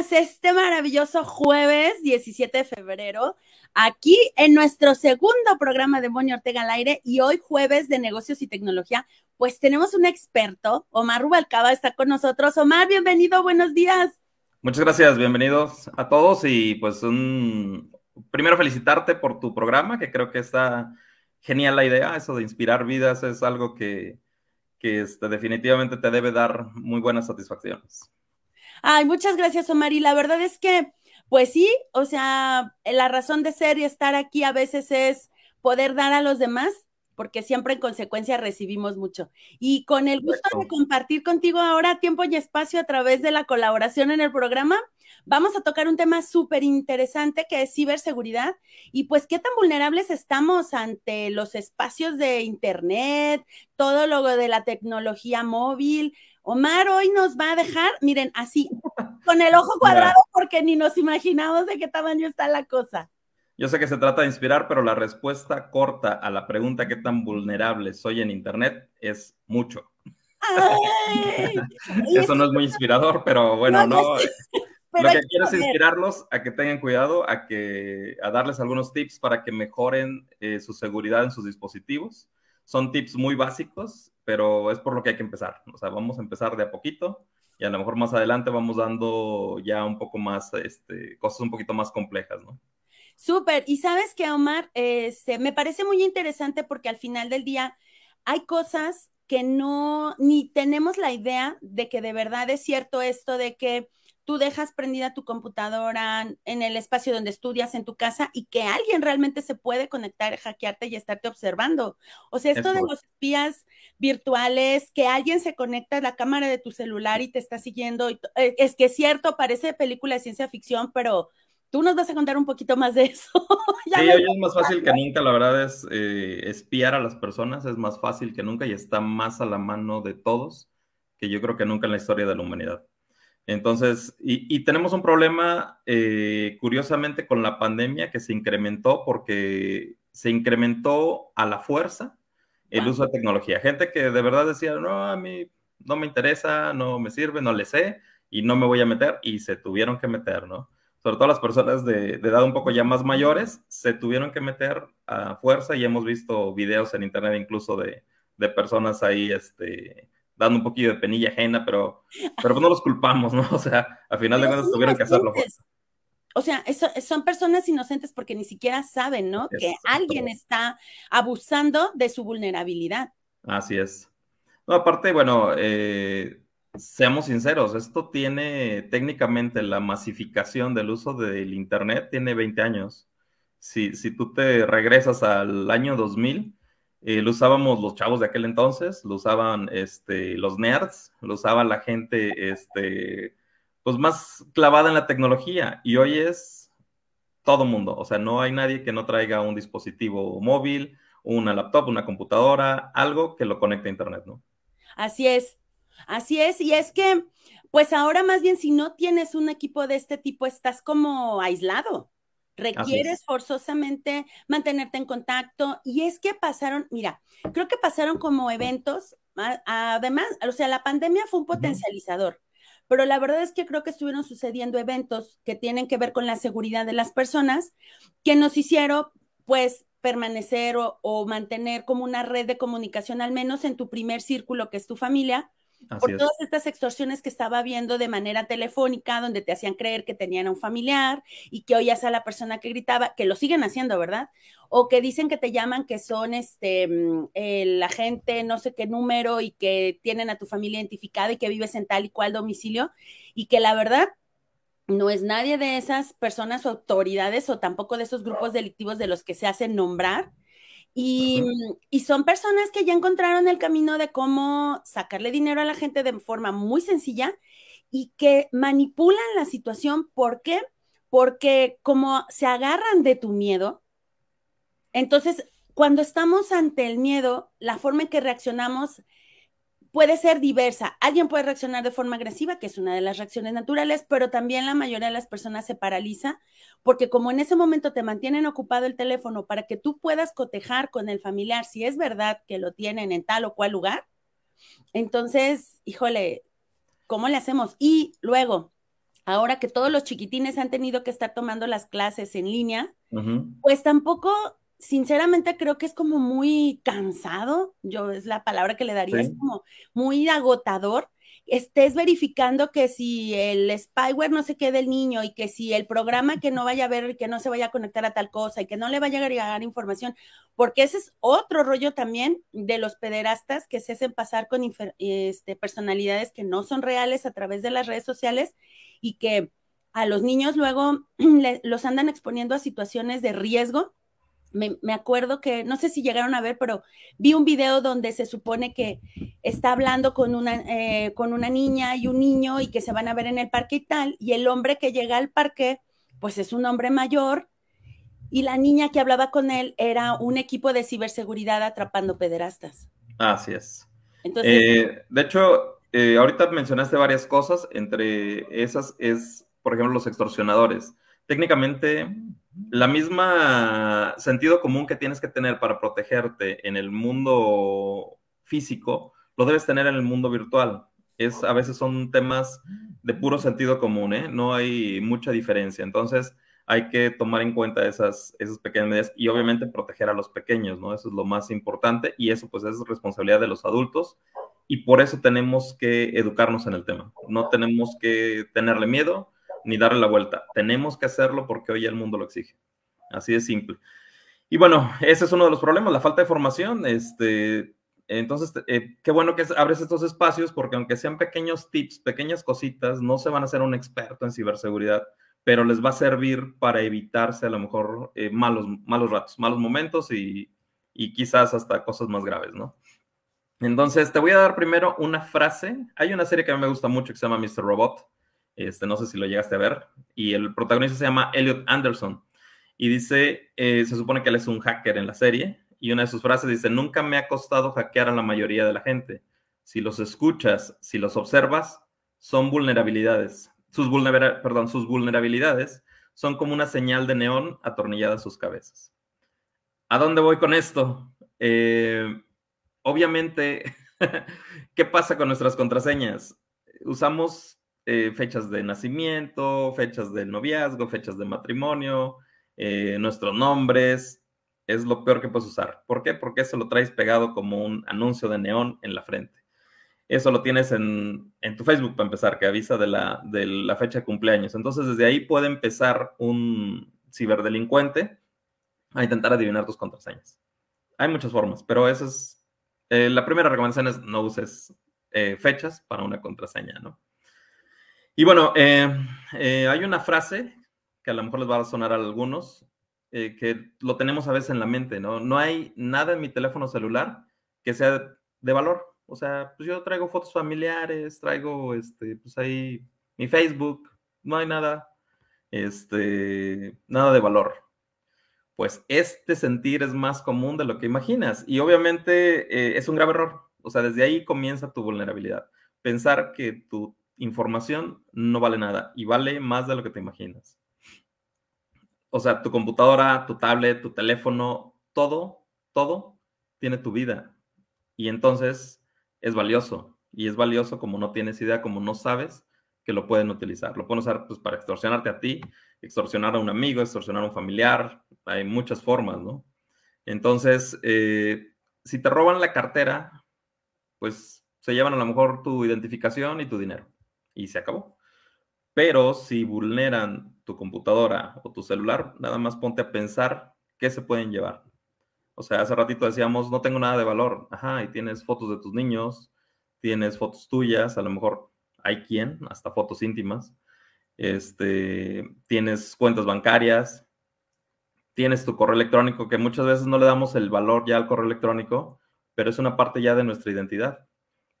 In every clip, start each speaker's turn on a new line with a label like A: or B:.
A: este maravilloso jueves 17 de febrero, aquí en nuestro segundo programa de Moni Ortega al aire y hoy jueves de negocios y tecnología, pues tenemos un experto, Omar Rubalcaba está con nosotros. Omar, bienvenido, buenos días.
B: Muchas gracias, bienvenidos a todos y pues un... primero felicitarte por tu programa, que creo que está genial la idea, eso de inspirar vidas es algo que, que este, definitivamente te debe dar muy buenas satisfacciones.
A: Ay, muchas gracias, Omar. Y la verdad es que, pues sí, o sea, la razón de ser y estar aquí a veces es poder dar a los demás, porque siempre en consecuencia recibimos mucho. Y con el gusto de compartir contigo ahora tiempo y espacio a través de la colaboración en el programa, vamos a tocar un tema súper interesante que es ciberseguridad y pues qué tan vulnerables estamos ante los espacios de Internet, todo lo de la tecnología móvil, Omar hoy nos va a dejar, miren, así, con el ojo cuadrado, porque ni nos imaginamos de qué tamaño está la cosa.
B: Yo sé que se trata de inspirar, pero la respuesta corta a la pregunta qué tan vulnerable soy en Internet es mucho. Eso no es muy inspirador, pero bueno, no. lo que quiero es inspirarlos a que tengan cuidado, a que a darles algunos tips para que mejoren eh, su seguridad en sus dispositivos. Son tips muy básicos pero es por lo que hay que empezar. O sea, vamos a empezar de a poquito y a lo mejor más adelante vamos dando ya un poco más, este, cosas un poquito más complejas, ¿no?
A: Súper. Y sabes que, Omar, este, me parece muy interesante porque al final del día hay cosas que no, ni tenemos la idea de que de verdad es cierto esto de que tú dejas prendida tu computadora en el espacio donde estudias en tu casa y que alguien realmente se puede conectar, hackearte y estarte observando. O sea, esto de los espías virtuales, que alguien se conecta a la cámara de tu celular y te está siguiendo, eh, es que es cierto, parece película de ciencia ficción, pero tú nos vas a contar un poquito más de eso.
B: sí, hoy es más fácil que nunca, la verdad es eh, espiar a las personas, es más fácil que nunca y está más a la mano de todos que yo creo que nunca en la historia de la humanidad. Entonces, y, tenemos un problema, eh, curiosamente, con la pandemia que se incrementó porque se incrementó a la fuerza el uso de tecnología. Gente que de verdad decía, no, a mí no me interesa, no me sirve, no le sé y no me voy a meter y se tuvieron que meter, ¿no? Sobre todo las personas de, de edad un poco ya más mayores se tuvieron que meter a fuerza y hemos visto videos en internet incluso de, de personas ahí, este, dando un poquito de penilla ajena, pero, pero pues no los culpamos, ¿no? O sea, al final de cuentas tuvieron que hacerlo.
A: O sea, son personas inocentes porque ni siquiera saben, ¿no? que alguien está abusando de su vulnerabilidad.
B: Así es. No, aparte, bueno, eh, seamos sinceros, esto tiene técnicamente la masificación del uso del Internet, tiene 20 años. Si, si tú te regresas al año 2000, eh, lo usábamos los chavos de aquel entonces, lo usaban este, los nerds, lo usaba la gente este, pues más clavada en la tecnología y hoy es todo mundo, o sea, no hay nadie que no traiga un dispositivo móvil, una laptop, una computadora, algo que lo conecte a internet, ¿no?
A: Así es, así es, y es que, pues ahora más bien si no tienes un equipo de este tipo, estás como aislado. Requieres forzosamente mantenerte en contacto y es que pasaron, mira, creo que pasaron como eventos, además, o sea, la pandemia fue un potencializador, pero la verdad es que creo que estuvieron sucediendo eventos que tienen que ver con la seguridad de las personas que nos hicieron, pues, permanecer o, o mantener como una red de comunicación, al menos en tu primer círculo, que es tu familia, por todas estas extorsiones que estaba viendo de manera telefónica, donde te hacían creer que tenían a un familiar y que oías a la persona que gritaba, que lo siguen haciendo, ¿verdad? O que dicen que te llaman que son este mm, el agente, no sé qué número, y que tienen a tu familia identificada y que vives en tal y cual domicilio, y que la verdad no es nadie de esas personas o autoridades o tampoco de esos grupos delictivos de los que se hacen nombrar y, son personas que ya encontraron el camino de cómo sacarle dinero a la gente de forma muy sencilla y que manipulan la situación. ¿Por qué? Porque como se agarran de tu miedo, entonces cuando estamos ante el miedo, la forma en que reaccionamos puede ser diversa. Alguien puede reaccionar de forma agresiva, que es una de las reacciones naturales, pero también la mayoría de las personas se paraliza porque como en ese momento te mantienen ocupado el teléfono para que tú puedas cotejar con el familiar si es verdad que lo tienen en tal o cual lugar, entonces, híjole, ¿cómo le hacemos? Y luego, ahora que todos los chiquitines han tenido que estar tomando las clases en línea, pues tampoco, sinceramente creo que es como muy cansado, yo es la palabra que le daría, es como muy agotador estés verificando que si el spyware no se quede el niño y que si el programa que no vaya a ver y que no se vaya a conectar a tal cosa y que no le vaya a agregar información, porque ese es otro rollo también de los pederastas que se hacen pasar con este, personalidades que no son reales a través de las redes sociales y que a los niños luego los andan exponiendo a situaciones de riesgo me, acuerdo que, no sé si llegaron a ver, pero vi un video donde se supone que está hablando con una, eh, con una niña y un niño y que se van a ver en el parque y tal, y el hombre que llega al parque, pues es un hombre mayor, y la niña que hablaba con él era un equipo de ciberseguridad atrapando pederastas.
B: Así es. Eh, de hecho, eh, ahorita mencionaste varias cosas, entre esas es, por ejemplo, los extorsionadores. Técnicamente, la misma sentido común que tienes que tener para protegerte en el mundo físico, lo debes tener en el mundo virtual. Es, a veces son temas de puro sentido común, ¿eh? No hay mucha diferencia. Entonces, hay que tomar en cuenta esas, esas pequeñas medidas y obviamente proteger a los pequeños, ¿no? Eso es lo más importante y eso pues es responsabilidad de los adultos y por eso tenemos que educarnos en el tema. No tenemos que tenerle miedo, ni darle la vuelta. Tenemos que hacerlo porque hoy el mundo lo exige. Así de simple. Y bueno, ese es uno de los problemas, la falta de formación. Este, entonces, eh, qué bueno que abres estos espacios porque aunque sean pequeños tips, pequeñas cositas, no se van a hacer un experto en ciberseguridad, pero les va a servir para evitarse a lo mejor eh, malos, malos ratos, malos momentos y, y quizás hasta cosas más graves, ¿no? Entonces, te voy a dar primero una frase. Hay una serie que a mí me gusta mucho que se llama Mr. Robot. Este, no sé si lo llegaste a ver. Y el protagonista se llama Elliot Anderson. Y dice, eh, se supone que él es un hacker en la serie. Y una de sus frases dice, nunca me ha costado hackear a la mayoría de la gente. Si los escuchas, si los observas, son vulnerabilidades. Sus, perdón, sus vulnerabilidades son como una señal de neón atornillada a sus cabezas. ¿A dónde voy con esto? Eh, obviamente, ¿qué pasa con nuestras contraseñas? Usamos eh, fechas de nacimiento, fechas de noviazgo, fechas de matrimonio, eh, nuestros nombres. Es lo peor que puedes usar. ¿Por qué? Porque eso lo traes pegado como un anuncio de neón en la frente. Eso lo tienes en, tu Facebook para empezar, que avisa de la, de la fecha de cumpleaños. Entonces, desde ahí puede empezar un ciberdelincuente a intentar adivinar tus contraseñas. Hay muchas formas, pero esa es eh, la primera recomendación es no uses fechas para una contraseña, ¿no? Y bueno, eh, eh, hay una frase que a lo mejor les va a sonar a algunos, eh, que lo tenemos a veces en la mente, ¿no? No hay nada en mi teléfono celular que sea de valor. O sea, pues yo traigo fotos familiares, traigo, este, pues ahí mi Facebook, no hay nada, este, nada de valor. Pues este sentir es más común de lo que imaginas y obviamente es un grave error. O sea, desde ahí comienza tu vulnerabilidad. Pensar que tu información no vale nada y vale más de lo que te imaginas. O sea, tu computadora, tu tablet, tu teléfono, todo, todo tiene tu vida. Y entonces es valioso. Y es valioso como no tienes idea, como no sabes que lo pueden utilizar. Lo pueden usar pues, para extorsionarte a ti, extorsionar a un amigo, extorsionar a un familiar. Hay muchas formas, ¿no? Entonces, eh, si te roban la cartera, pues se llevan a lo mejor tu identificación y tu dinero y se acabó. Pero si vulneran tu computadora o tu celular, nada más ponte a pensar qué se pueden llevar. O sea, hace ratito decíamos, no tengo nada de valor. Ajá, y tienes fotos de tus niños, tienes fotos tuyas, a lo mejor hay quien, hasta fotos íntimas. Este, tienes cuentas bancarias, tienes tu correo electrónico, que muchas veces no le damos el valor ya al correo electrónico, pero es una parte ya de nuestra identidad.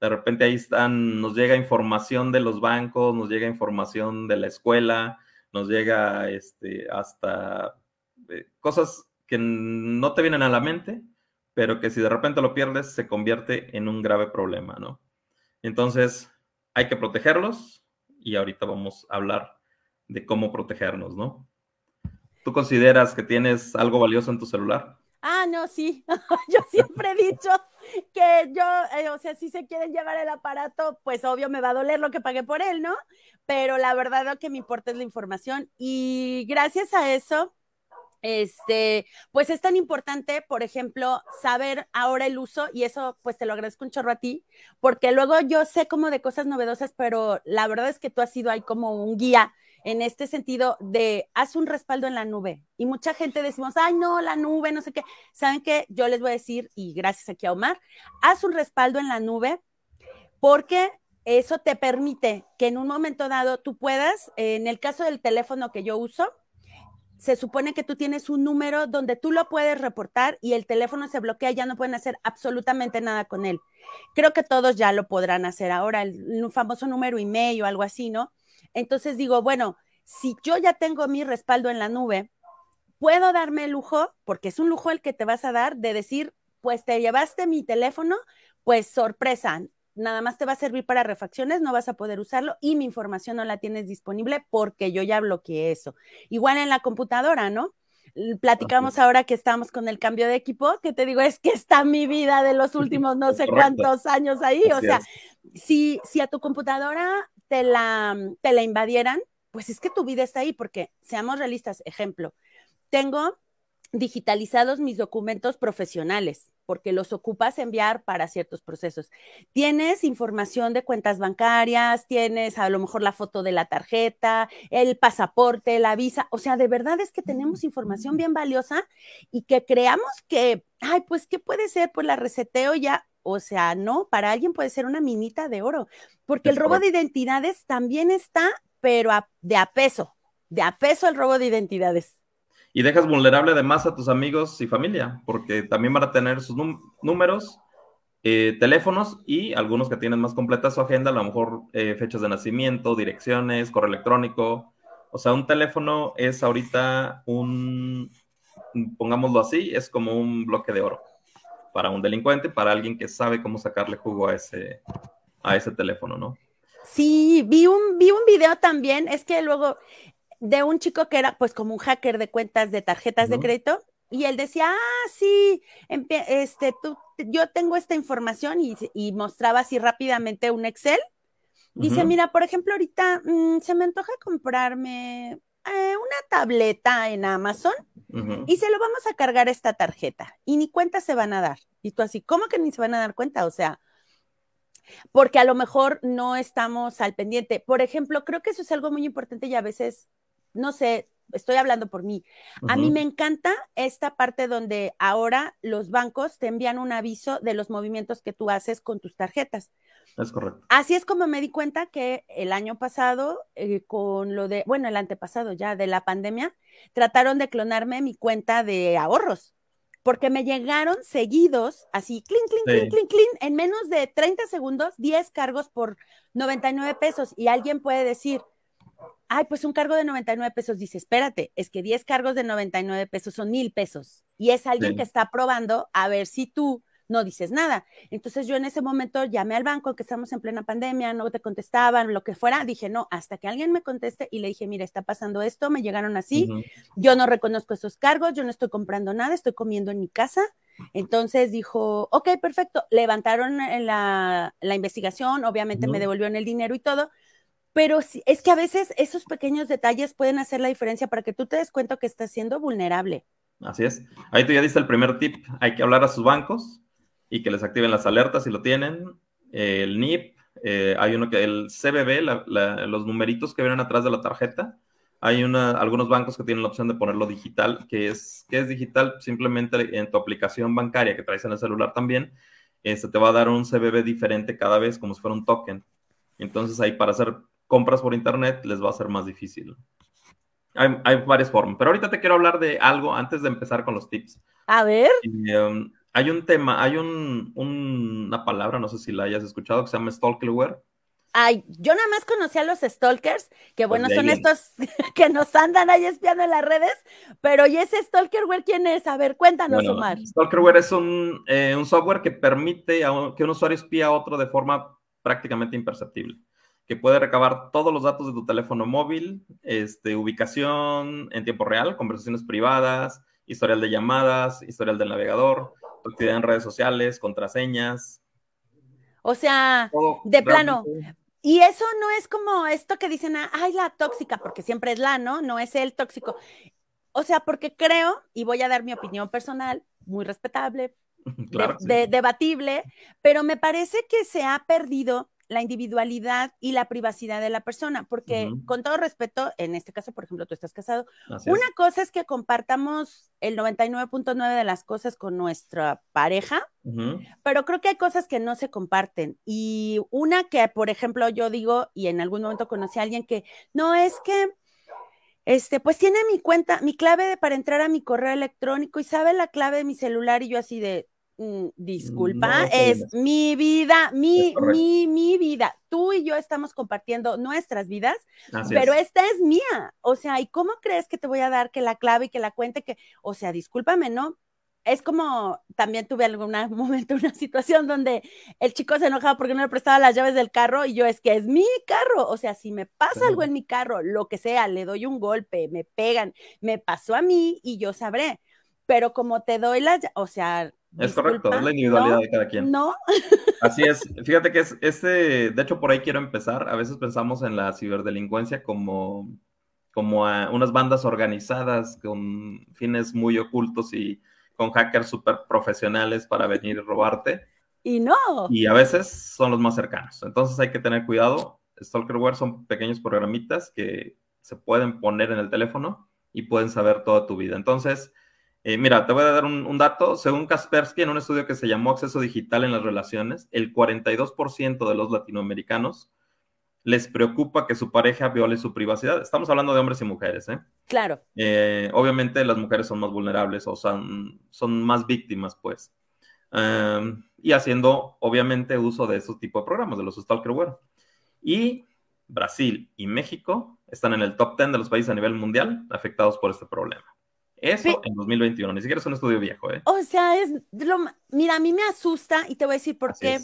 B: De repente ahí están, nos llega información de los bancos, nos llega información de la escuela, nos llega este, hasta eh, cosas que no te vienen a la mente, pero que si de repente lo pierdes se convierte en un grave problema, ¿no? Entonces, hay que protegerlos y ahorita vamos a hablar de cómo protegernos, ¿no? ¿Tú consideras que tienes algo valioso en tu celular?
A: Ah, no, sí. yo siempre he dicho que yo, eh, o sea, si se quieren llevar el aparato, pues obvio me va a doler lo que pagué por él, ¿no? Pero la verdad lo que me importa es la información y gracias a eso, este, pues es tan importante, por ejemplo, saber ahora el uso y eso pues te lo agradezco un chorro a ti, porque luego yo sé como de cosas novedosas, pero la verdad es que tú has sido ahí como un guía en este sentido de haz un respaldo en la nube. Y mucha gente decimos, ay, no, la nube, no sé qué. ¿Saben qué? Yo les voy a decir, y gracias aquí a Omar, haz un respaldo en la nube porque eso te permite que en un momento dado tú puedas, en el caso del teléfono que yo uso, se supone que tú tienes un número donde tú lo puedes reportar y el teléfono se bloquea, ya no pueden hacer absolutamente nada con él. Creo que todos ya lo podrán hacer ahora, el, famoso número email o algo así, ¿no? Entonces digo, bueno, si yo ya tengo mi respaldo en la nube, puedo darme el lujo, porque es un lujo el que te vas a dar, de decir, pues te llevaste mi teléfono, pues sorpresa, nada más te va a servir para refacciones, no vas a poder usarlo y mi información no la tienes disponible porque yo ya bloqueé eso. Igual en la computadora, ¿no? Platicamos ahora que estamos con el cambio de equipo, que te digo, es que está mi vida de los últimos no sé cuántos años ahí. o sea, si, si a tu computadora te la, te la invadieran, pues es que tu vida está ahí, porque seamos realistas, ejemplo, tengo digitalizados mis documentos profesionales, porque los ocupas enviar para ciertos procesos. Tienes información de cuentas bancarias, tienes a lo mejor la foto de la tarjeta, el pasaporte, la visa, o sea, de verdad es que tenemos información bien valiosa y que creamos que, ay, pues, ¿qué puede ser? Pues la reseteo ya, o sea, no, para alguien puede ser una minita de oro, porque el robo de identidades también está, pero de a peso, de a peso el robo de identidades.
B: Y dejas vulnerable además a tus amigos y familia, porque también van a tener sus números, eh, teléfonos y algunos que tienen más completa su agenda, a lo mejor eh, fechas de nacimiento, direcciones, correo electrónico. O sea, un teléfono es ahorita un, pongámoslo así, es como un bloque de oro para un delincuente, para alguien que sabe cómo sacarle jugo a ese, a ese teléfono, ¿no?
A: Sí, vi un, vi un video también, es que luego de un chico que era pues como un hacker de cuentas de tarjetas de crédito y él decía, ah, sí, este, tú, yo tengo esta información y, mostraba así rápidamente un Excel. Dice, mira, por ejemplo, ahorita mm, se me antoja comprarme eh, una tableta en Amazon y se lo vamos a cargar esta tarjeta y ni cuenta se van a dar. Y tú así, ¿cómo que ni se van a dar cuenta? O sea, porque a lo mejor no estamos al pendiente. Por ejemplo, creo que eso es algo muy importante y a veces, no sé, estoy hablando por mí. A mí me encanta esta parte donde ahora los bancos te envían un aviso de los movimientos que tú haces con tus tarjetas.
B: Es correcto.
A: Así es como me di cuenta que el año pasado, eh, con lo de, bueno, el antepasado ya de la pandemia, trataron de clonarme mi cuenta de ahorros, porque me llegaron seguidos, así, clink, clink, clink, clink, clink, en menos de 30 segundos, 10 cargos por 99 pesos. Y alguien puede decir, ay, pues un cargo de 99 pesos. Dice, espérate, es que 10 cargos de 99 pesos son mil pesos. Y es alguien que está probando a ver si tú no dices nada. Entonces yo en ese momento llamé al banco, que estamos en plena pandemia, no te contestaban, lo que fuera, dije, no, hasta que alguien me conteste y le dije, mira, está pasando esto, me llegaron así, yo no reconozco esos cargos, yo no estoy comprando nada, estoy comiendo en mi casa. Entonces dijo, ok, perfecto, levantaron la, la investigación, obviamente me devolvieron el dinero y todo, pero es que a veces esos pequeños detalles pueden hacer la diferencia para que tú te des cuenta que estás siendo vulnerable.
B: Así es. Ahí tú ya diste el primer tip. Hay que hablar a sus bancos, y que les activen las alertas si lo tienen. el NIP, eh, hay uno que el CBB, los numeritos que vienen atrás de la tarjeta. Hay una, algunos bancos que tienen la opción de ponerlo digital, que es, que es digital simplemente en tu aplicación bancaria que traes en el celular también. Este, te va a dar un CBB diferente cada vez, como si fuera un token. Entonces ahí para hacer compras por internet les va a ser más difícil. Hay, hay varias formas, pero ahorita te quiero hablar de algo antes de empezar con los tips.
A: A ver.
B: Um, hay un tema, hay un, una palabra, no sé si la hayas escuchado, que se llama stalkerware.
A: Ay, yo nada más conocí a los stalkers, que bueno, son estos que nos andan ahí espiando en las redes, pero ¿y ese stalkerware quién es? A ver, cuéntanos, Omar.
B: Stalkerware es un, eh, un software que permite que un usuario espía a otro de forma prácticamente imperceptible, que puede recabar todos los datos de tu teléfono móvil, este, ubicación en tiempo real, conversaciones privadas, historial de llamadas, historial del navegador, actividad en redes sociales, contraseñas.
A: O sea, de plano. Y eso no es como esto que dicen, ay, la tóxica, porque siempre es la, ¿no? No es el tóxico. O sea, porque creo, y voy a dar mi opinión personal, muy respetable, debatible, pero me parece que se ha perdido la individualidad y la privacidad de la persona, porque con todo respeto, en este caso, por ejemplo, tú estás casado, una cosa es que compartamos el 99.9 de las cosas con nuestra pareja, pero creo que hay cosas que no se comparten. Y una que, por ejemplo, yo digo, y en algún momento conocí a alguien que, no es que, este, pues tiene mi cuenta, mi clave para entrar a mi correo electrónico y sabe la clave de mi celular y yo así de, Mm, disculpa, es mi vida, mi, mi, mi vida. Tú y yo estamos compartiendo nuestras vidas, pero esta es mía. O sea, ¿y cómo crees que te voy a dar que la clave y que la cuente que, o sea, discúlpame, ¿no? Es como, también tuve algún momento, una situación donde el chico se enojaba porque no le prestaba las llaves del carro y yo es que es mi carro. O sea, si me pasa algo en mi carro, lo que sea, le doy un golpe, me pegan, me pasó a mí y yo sabré. Pero como te doy las, o sea,
B: es correcto, es la individualidad de cada quien.
A: No.
B: Así es. Fíjate que es este, de hecho por ahí quiero empezar. A veces pensamos en la ciberdelincuencia como, como a unas bandas organizadas con fines muy ocultos y con hackers súper profesionales para venir y robarte.
A: Y no.
B: Y a veces son los más cercanos. Entonces hay que tener cuidado. Stalkerware son pequeños programitas que se pueden poner en el teléfono y pueden saber toda tu vida. Entonces, eh, mira, te voy a dar un, dato. Según Kaspersky, en un estudio que se llamó Acceso Digital en las Relaciones, el 42% de los latinoamericanos les preocupa que su pareja viole su privacidad. Estamos hablando de hombres y mujeres, ¿eh?
A: Claro.
B: Eh, obviamente las mujeres son más vulnerables o son, son más víctimas, pues. Em, y haciendo, obviamente, uso de esos tipos de programas, de los stalkerware. Y Brasil y México están en el top 10 de los países a nivel mundial afectados por este problema. Eso en 2021, ni siquiera es un estudio viejo, ¿eh?
A: O sea, es lo, mira, a mí me asusta y te voy a decir por qué.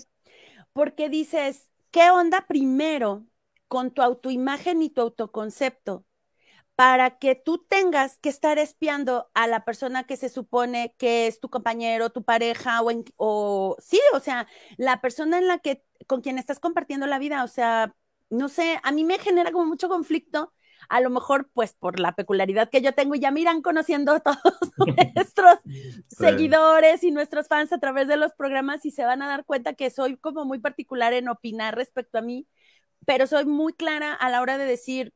A: Porque dices, ¿qué onda primero con tu autoimagen y tu autoconcepto? Para que tú tengas que estar espiando a la persona que se supone que es tu compañero, tu pareja, o, o sí, o sea, la persona en la que, con quien estás compartiendo la vida, o sea, no sé, a mí me genera como mucho conflicto a lo mejor pues por la peculiaridad que yo tengo, ya miran conociendo a todos nuestros seguidores y nuestros fans a través de los programas y se van a dar cuenta que soy como muy particular en opinar respecto a mí, pero soy muy clara a la hora de decir,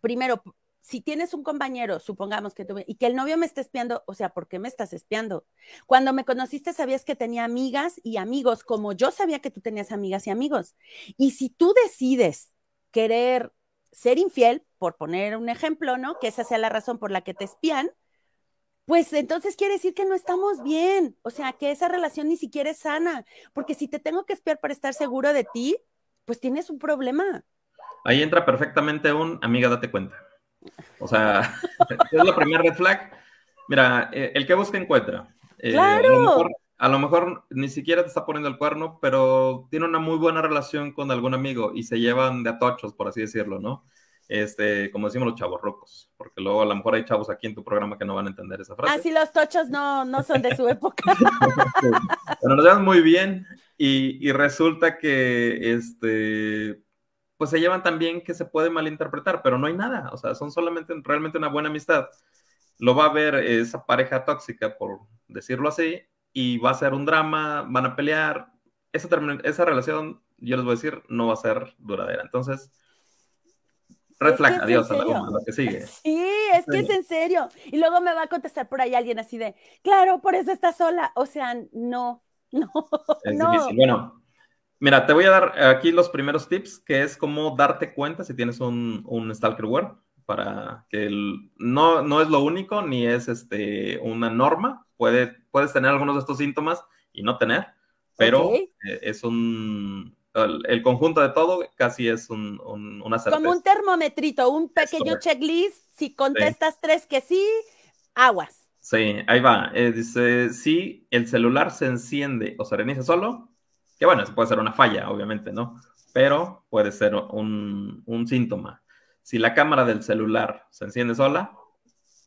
A: primero, si tienes un compañero, supongamos que tuve, y que el novio me está espiando, o sea, ¿por qué me estás espiando? Cuando me conociste sabías que tenía amigas y amigos, como yo sabía que tú tenías amigas y amigos. Y si tú decides querer ser infiel, por poner un ejemplo, ¿no? Que esa sea la razón por la que te espían, pues entonces quiere decir que no estamos bien, o sea, que esa relación ni siquiera es sana, porque si te tengo que espiar para estar seguro de ti, pues tienes un problema.
B: Ahí entra perfectamente un amiga, date cuenta. O sea, es la primera red flag. Mira, eh, el que busca encuentra.
A: Eh, claro
B: a lo mejor ni siquiera te está poniendo el cuerno, pero tiene una muy buena relación con algún amigo y se llevan de atochos, por así decirlo, ¿no? Este, como decimos los chavos rocos, porque luego a lo mejor hay chavos aquí en tu programa que no van a entender esa frase.
A: Ah, sí, los tochos no, no son de su época.
B: Pero nos llevan muy bien y, y, resulta que, este, pues se llevan tan bien que se puede malinterpretar, pero no hay nada, o sea, son solamente realmente una buena amistad. Lo va a ver esa pareja tóxica, por decirlo así, y va a ser un drama, van a pelear. Esa, esa relación, yo les voy a decir, no va a ser duradera. Entonces, red flag, adiós a la, que sigue.
A: Sí, es que es en serio. Y luego me va a contestar por ahí alguien así de, claro, por eso está sola. O sea, no, no.
B: Es difícil. Bueno, mira, te voy a dar aquí los primeros tips, que es cómo darte cuenta si tienes un, un stalkerware para que no, no es lo único ni es este, una norma. Puede, puedes tener algunos de estos síntomas y no tener, pero eh, es un... El, conjunto de todo casi es un, una certeza.
A: Como un termometrito, un pequeño checklist. Si contestas tres que sí, aguas.
B: Sí, ahí va. Eh, dice, si el celular se enciende o se reinicia solo, que bueno, eso puede ser una falla, obviamente, ¿no? Pero puede ser un, un síntoma. Si la cámara del celular se enciende sola,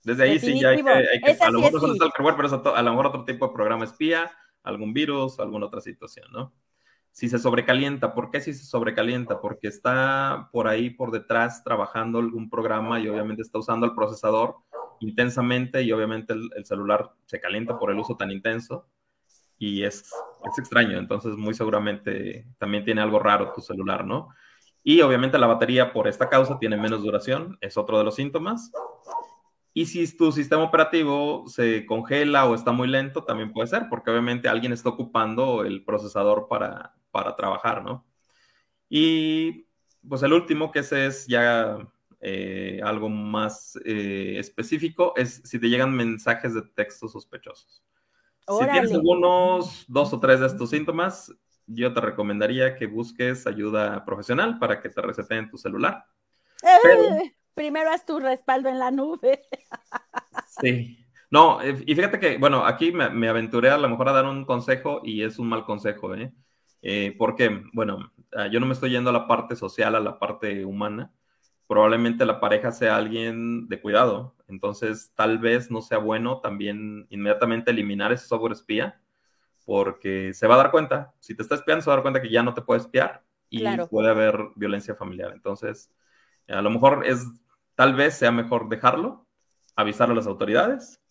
B: Desde ahí sí ya hay que, hay que a lo mejor no el pero es a, lo mejor otro tipo de programa espía, algún virus, alguna otra situación, ¿no? Si se sobrecalienta, ¿por qué si se sobrecalienta? Porque está por ahí por detrás trabajando algún programa y obviamente está usando el procesador intensamente y obviamente el, celular se calienta por el uso tan intenso y es, es extraño, entonces muy seguramente también tiene algo raro tu celular, ¿no? Y obviamente la batería por esta causa tiene menos duración, es otro de los síntomas. Y si tu sistema operativo se congela o está muy lento, también puede ser, porque obviamente alguien está ocupando el procesador para, para trabajar, ¿no? Y pues el último, que ese es ya eh, algo más eh, específico, es si te llegan mensajes de texto sospechosos. Si tienes algunos dos o tres de estos síntomas, yo te recomendaría que busques ayuda profesional para que te reseten tu celular.
A: Eh, primero haz tu respaldo en la nube.
B: sí. No, y fíjate que, bueno, aquí me, aventuré a lo mejor a dar un consejo y es un mal consejo, ¿eh? eh porque, bueno, ah, yo no me estoy yendo a la parte social, a la parte humana. Probablemente la pareja sea alguien de cuidado. Entonces, tal vez no sea bueno también inmediatamente eliminar ese software espía porque se va a dar cuenta, si te está espiando, se va a dar cuenta que ya no te puede espiar y puede haber violencia familiar. Entonces, a lo mejor es, tal vez sea mejor dejarlo, avisarlo a las autoridades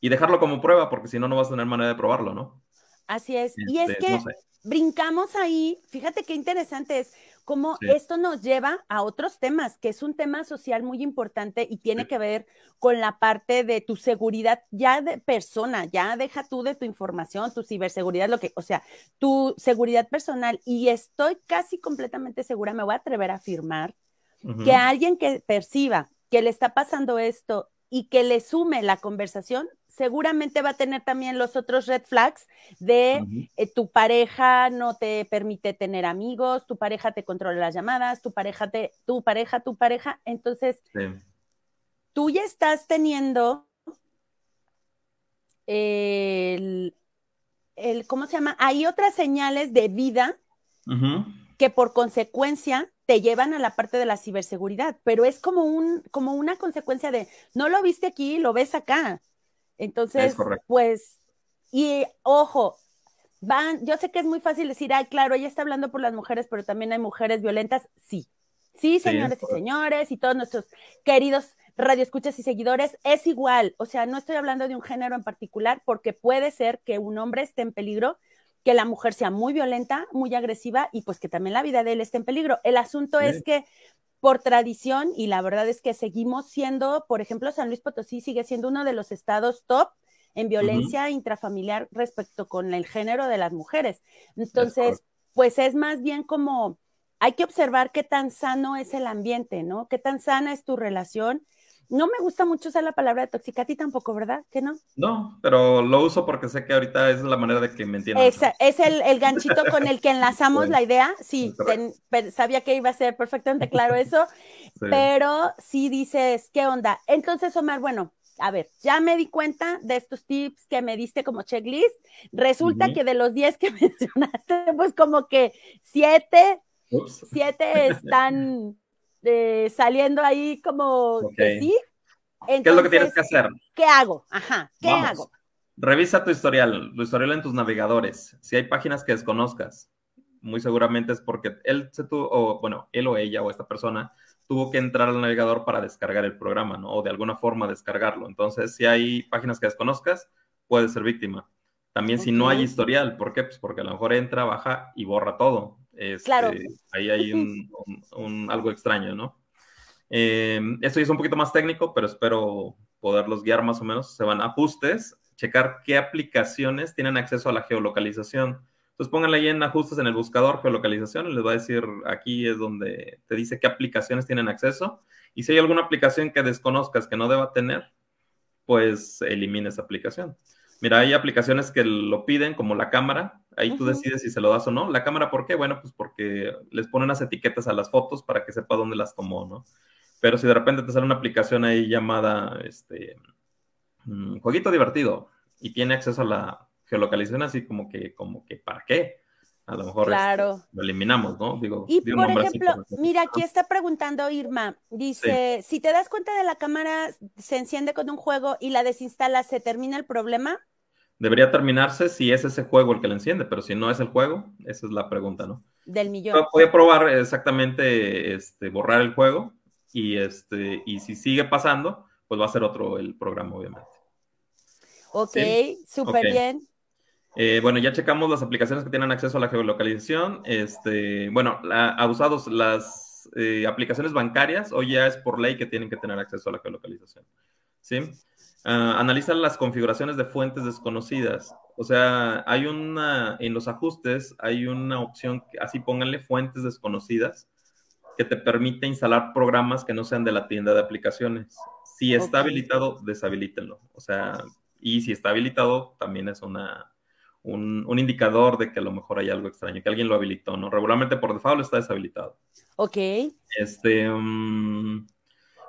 B: y dejarlo como prueba, porque si no, no vas a tener manera de probarlo, ¿no?
A: Así es. y es este, que brincamos ahí, fíjate qué interesante es, cómo esto nos lleva a otros temas, que es un tema social muy importante y tiene que ver con la parte de tu seguridad ya de persona, ya deja tú de tu información, tu ciberseguridad, lo que, o sea, tu seguridad personal. Y estoy casi completamente segura, me voy a atrever a afirmar, que alguien que perciba que le está pasando esto y que le sume la conversación, seguramente va a tener también los otros red flags de eh, tu pareja no te permite tener amigos, tu pareja te controla las llamadas, tu pareja te, tu pareja, tu pareja. Entonces, tú ya estás teniendo el, el, ¿cómo se llama? Hay otras señales de vida que por consecuencia te llevan a la parte de la ciberseguridad, pero es como, un, como una consecuencia de, no lo viste aquí, lo ves acá. Entonces, pues, y ojo, van, yo sé que es muy fácil decir, ay, claro, ella está hablando por las mujeres, pero también hay mujeres violentas, sí. Sí, señores y señores, y todos nuestros queridos radioescuchas y seguidores, es igual. O sea, no estoy hablando de un género en particular, porque puede ser que un hombre esté en peligro, que la mujer sea muy violenta, muy agresiva, y pues que también la vida de él esté en peligro. El asunto es que por tradición, y la verdad es que seguimos siendo, por ejemplo, San Luis Potosí sigue siendo uno de los estados top en violencia intrafamiliar respecto con el género de las mujeres. Entonces, pues es más bien como hay que observar qué tan sano es el ambiente, ¿no? Qué tan sana es tu relación no me gusta mucho usar la palabra tóxica, a ti tampoco, ¿verdad? ¿Que no?
B: No, pero lo uso porque sé que ahorita es la manera de que me entiendan.
A: Es, es el, ganchito con el que enlazamos la idea. Sí, sabía que iba a ser perfectamente claro eso, pero si dices, ¿qué onda? Entonces, Omar, bueno, a ver, ya me di cuenta de estos tips que me diste como checklist. Resulta que de los 10 que mencionaste, pues como que 7, 7 están saliendo ahí como que sí.
B: ¿Qué es lo que tienes que hacer?
A: ¿Qué hago? Ajá, ¿qué hago?
B: Revisa tu historial, tu historial en tus navegadores. Si hay páginas que desconozcas, muy seguramente es porque él se tuvo, o bueno, él o ella o esta persona tuvo que entrar al navegador para descargar el programa, ¿no? O de alguna forma descargarlo. Entonces, si hay páginas que desconozcas, puedes ser víctima. También si no hay historial, ¿por qué? Pues porque a lo mejor entra, baja y borra todo. Este, claro. Ahí hay un, algo extraño, ¿no? Eh, esto ya es un poquito más técnico, pero espero poderlos guiar más o menos. Se van a ajustes, checar qué aplicaciones tienen acceso a la geolocalización. Entonces pónganle ahí en ajustes en el buscador geolocalización les va a decir aquí es donde te dice qué aplicaciones tienen acceso. Y si hay alguna aplicación que desconozcas que no deba tener, pues elimina esa aplicación. Mira, hay aplicaciones que lo piden, como la cámara. Ahí tú decides si se lo das o no. La cámara, ¿por qué? Bueno, pues porque les ponen las etiquetas a las fotos para que sepa dónde las tomó, ¿no? Pero si de repente te sale una aplicación ahí llamada, este, mm, jueguito divertido y tiene acceso a la geolocalización, así como que, como que, ¿para qué? A lo mejor este, lo eliminamos, ¿no?
A: Digo, y por ejemplo, mira, aquí está preguntando Irma, dice, si te das cuenta de la cámara se enciende con un juego y la desinstalas, ¿se termina el problema?
B: Debería terminarse si es ese juego el que la enciende, pero si no es el juego, esa es la pregunta, ¿no?
A: Del millón.
B: Voy probar exactamente, este, borrar el juego y, este, y si sigue pasando, pues va a ser otro el programa, obviamente.
A: Ok, súper bien.
B: Eh, bueno, ya checamos las aplicaciones que tienen acceso a la geolocalización. Este, bueno, abusados las eh, aplicaciones bancarias, hoy ya es por ley que tienen que tener acceso a la geolocalización. ¿Sí? Uh, analiza las configuraciones de fuentes desconocidas. O sea, hay una, en los ajustes hay una opción, así pónganle fuentes desconocidas, que te permite instalar programas que no sean de la tienda de aplicaciones. Si está habilitado, deshabilítenlo. O sea, y si está habilitado, también es una, un, indicador de que a lo mejor hay algo extraño, que alguien lo habilitó, ¿no? Regularmente por default está deshabilitado.
A: Ok.
B: Este, mm,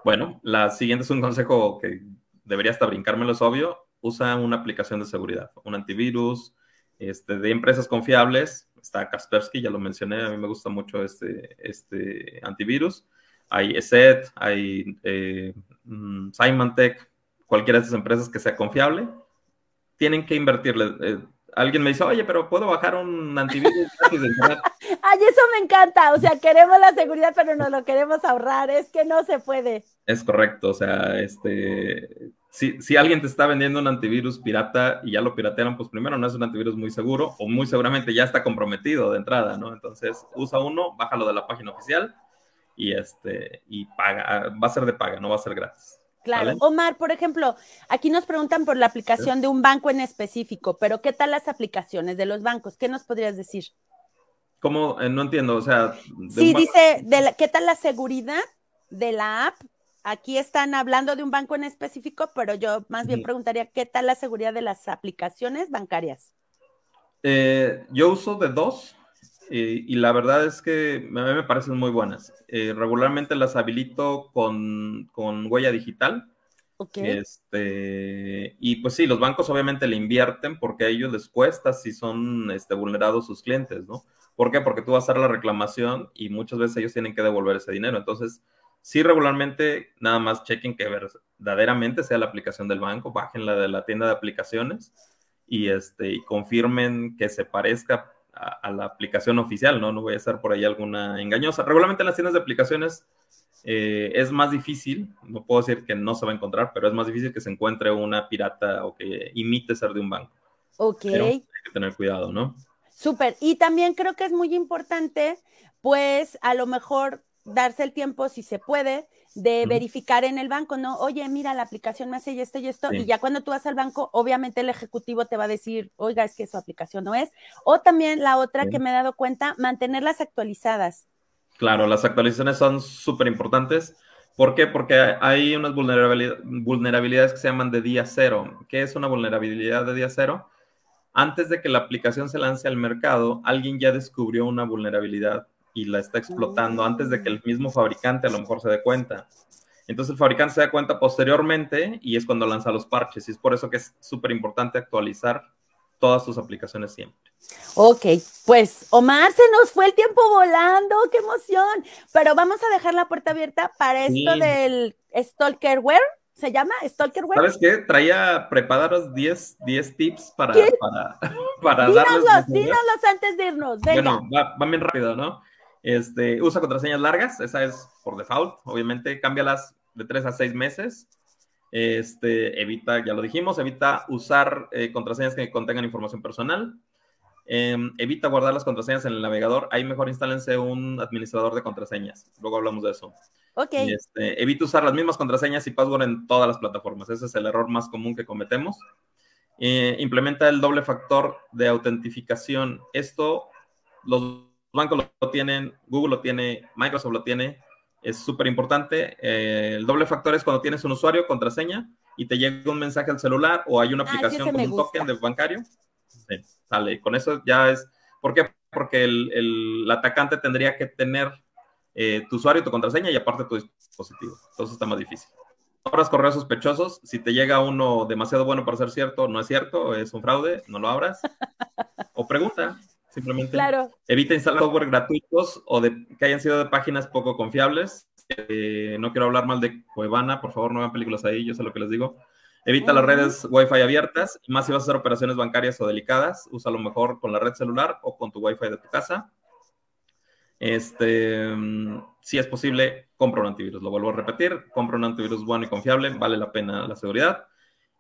B: bueno, la siguiente es un consejo que debería hasta brincármelo, es obvio. Usa una aplicación de seguridad, un antivirus, este, de empresas confiables. Está Kaspersky, ya lo mencioné, a mí me gusta mucho este, este antivirus. Hay ESET, hay eh, mm, Symantec, cualquiera de estas empresas que sea confiable. Tienen que invertirle. Eh, alguien me dice, oye, pero puedo bajar un antivirus de internet.
A: Ay, eso me encanta. O sea, queremos la seguridad, pero no lo queremos ahorrar. Es que no se puede.
B: Es correcto. O sea, este, si, si alguien te está vendiendo un antivirus pirata y ya lo piratearon, pues primero no es un antivirus muy seguro o muy seguramente ya está comprometido de entrada, ¿no? Entonces, usa uno, bájalo de la página oficial y este, y paga. Va a ser de paga, no va a ser gratis.
A: Claro. Omar, por ejemplo, aquí nos preguntan por la aplicación de un banco en específico, pero ¿qué tal las aplicaciones de los bancos? ¿Qué nos podrías decir?
B: ¿Cómo? Eh, no entiendo, o sea...
A: Sí, dice, de ¿qué tal la seguridad de la app? Aquí están hablando de un banco en específico, pero yo más bien preguntaría, ¿qué tal la seguridad de las aplicaciones bancarias?
B: Eh, yo uso de dos y la verdad es que a mí me parecen muy buenas. Eh, regularmente las habilito con, huella digital. Este, y pues sí, los bancos obviamente le invierten porque a ellos les cuesta si son este, vulnerados sus clientes, ¿no? ¿Por qué? Porque tú vas a hacer la reclamación y muchas veces ellos tienen que devolver ese dinero. Entonces, sí, regularmente nada más chequen que verdaderamente sea la aplicación del banco, bajen la de la tienda de aplicaciones y, este, y confirmen que se parezca a, la aplicación oficial, ¿no? No voy a hacer por ahí alguna engañosa. Regularmente en las tiendas de aplicaciones eh, es más difícil, no puedo decir que no se va a encontrar, pero es más difícil que se encuentre una pirata o que imite ser de un banco.
A: Ok. hay
B: que tener cuidado, ¿no?
A: Súper. Y también creo que es muy importante, pues a lo mejor darse el tiempo, si se puede, de verificar en el banco, ¿no? Oye, mira, la aplicación me hace esto y esto, y ya cuando tú vas al banco, obviamente el ejecutivo te va a decir, oiga, es que su aplicación no es. O también la otra que me he dado cuenta, mantenerlas actualizadas.
B: Claro, las actualizaciones son súper importantes. ¿Por qué? Porque hay unas vulnerabilidades que se llaman de día cero. ¿Qué es una vulnerabilidad de día cero? Antes de que la aplicación se lance al mercado, alguien ya descubrió una vulnerabilidad y la está explotando antes de que el mismo fabricante a lo mejor se dé cuenta. Entonces el fabricante se da cuenta posteriormente y es cuando lanza los parches. Y es por eso que es súper importante actualizar todas tus aplicaciones siempre.
A: Ok, pues Omar, se nos fue el tiempo volando, qué emoción. Pero vamos a dejar la puerta abierta para esto del Stalkerware. ¿Se llama Stalkerware?
B: ¿Sabes qué? Traía preparados 10, 10 tips para, para,
A: para dínoslos, dínoslos antes de irnos.
B: Bueno, va, va bien rápido, ¿no? Este, usa contraseñas largas, esa es por default, obviamente, cámbialas de tres a seis meses. Este, evita, ya lo dijimos, evita usar eh, contraseñas que contengan información personal. Em, evita guardar las contraseñas en el navegador. Ahí mejor instálense un administrador de contraseñas. Luego hablamos de eso.
A: Ok.
B: Este, evita usar las mismas contraseñas y password en todas las plataformas. Ese es el error más común que cometemos. Eh, implementa el doble factor de autentificación. Esto, los bancos lo tienen, Google lo tiene, Microsoft lo tiene, es súper importante. Eh, el doble factor es cuando tienes un usuario, contraseña, y te llega un mensaje al celular o hay una ah, aplicación con un token de bancario. Sí, sale. Con eso ya es. ¿Por qué? Porque el, atacante tendría que tener eh, tu usuario, tu contraseña y aparte tu dispositivo. Entonces está más difícil. Abras correos sospechosos. Si te llega uno demasiado bueno para ser cierto, no es cierto, es un fraude, no lo abras. O pregunta. Simplemente
A: claro.
B: evita instalar software gratuitos o de, que hayan sido de páginas poco confiables. Eh, no quiero hablar mal de Cuevana, por favor, no vean películas ahí, yo sé lo que les digo. Evita las redes Wi-Fi abiertas, más si vas a hacer operaciones bancarias o delicadas, usa lo mejor con la red celular o con tu Wi-Fi de tu casa. Este, si es posible, compra un antivirus. Lo vuelvo a repetir, compra un antivirus bueno y confiable, vale la pena la seguridad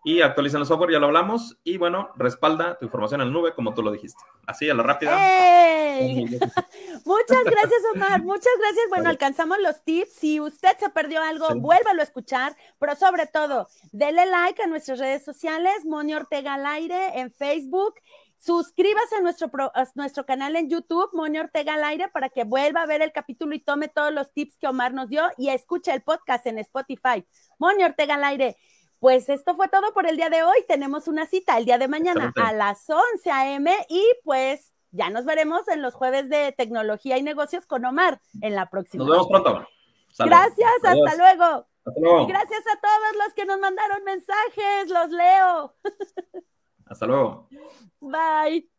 B: y actualizan el software, ya lo hablamos, y bueno, respalda tu información en la nube como tú lo dijiste. Así, a la rápida.
A: muchas gracias, Omar, muchas gracias. Bueno, alcanzamos los tips. Si usted se perdió algo, vuélvalo a escuchar, pero sobre todo, dele like a nuestras redes sociales, Moni Ortega al aire en Facebook. Suscríbase a nuestro, a nuestro canal en YouTube, Moni Ortega al aire, para que vuelva a ver el capítulo y tome todos los tips que Omar nos dio y escuche el podcast en Spotify. Moni Ortega al aire. Pues esto fue todo por el día de hoy. Tenemos una cita el día de mañana a las 11 a.m. y pues ya nos veremos en los jueves de tecnología y negocios con Omar en la próxima.
B: Nos vemos pronto.
A: Gracias, hasta luego. hasta luego. Y gracias a todos los que nos mandaron mensajes, los leo.
B: Hasta luego.
A: Bye.